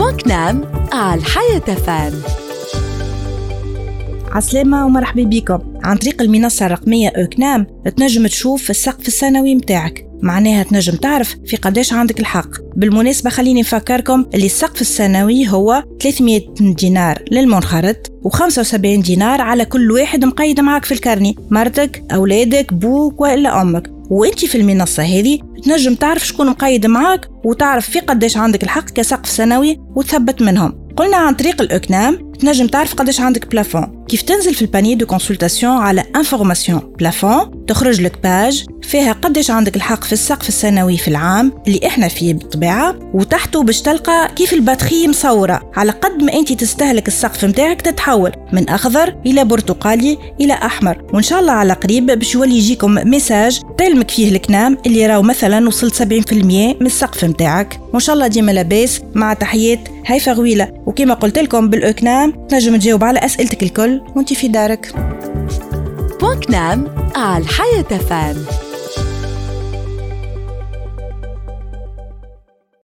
بوكنام على الحياة فان. عسلامة ومرحبا بكم. عن طريق المنصة الرقمية أوكنام تنجم تشوف السقف السنوي متاعك. معناها تنجم تعرف في قداش عندك الحق. بالمناسبة خليني نفكركم اللي السقف السنوي هو 300 دينار للمنخرط و75 دينار على كل واحد مقيد معك في الكرني. مرتك أولادك بوك وإلا أمك. وانت في المنصة هذه تنجم تعرف شكون مقيد معاك وتعرف في قداش عندك الحق كسقف سنوي وتثبت منهم. قلنا عن طريق ال E-CNAM تنجم تعرف قداش عندك plafond كيف تنزل في ال panneau de consultation على information plafond تخرج لك page فيها قداش عندك الحق في السقف السنوي في العام اللي إحنا فيه بالطبيعة وتحته باش تلقى كيف ال batterie مصورة على قد ما انت تستهلك السقف متاعك تتحول من أخضر إلى برتقالي إلى أحمر. وإن شاء الله على قريب باش يولي يجيكم message تعلمك فيه ال CNAM اللي راهو مثلا وصلت 70% من السقف متاعك. وإن شاء الله ديما لاباس مع تحيات هيفا غويله وكما قلت لكم بالأكنام تنجم تجاوب على أسئلتك الكل. وانت في دارك. بوكنام على الحياة فان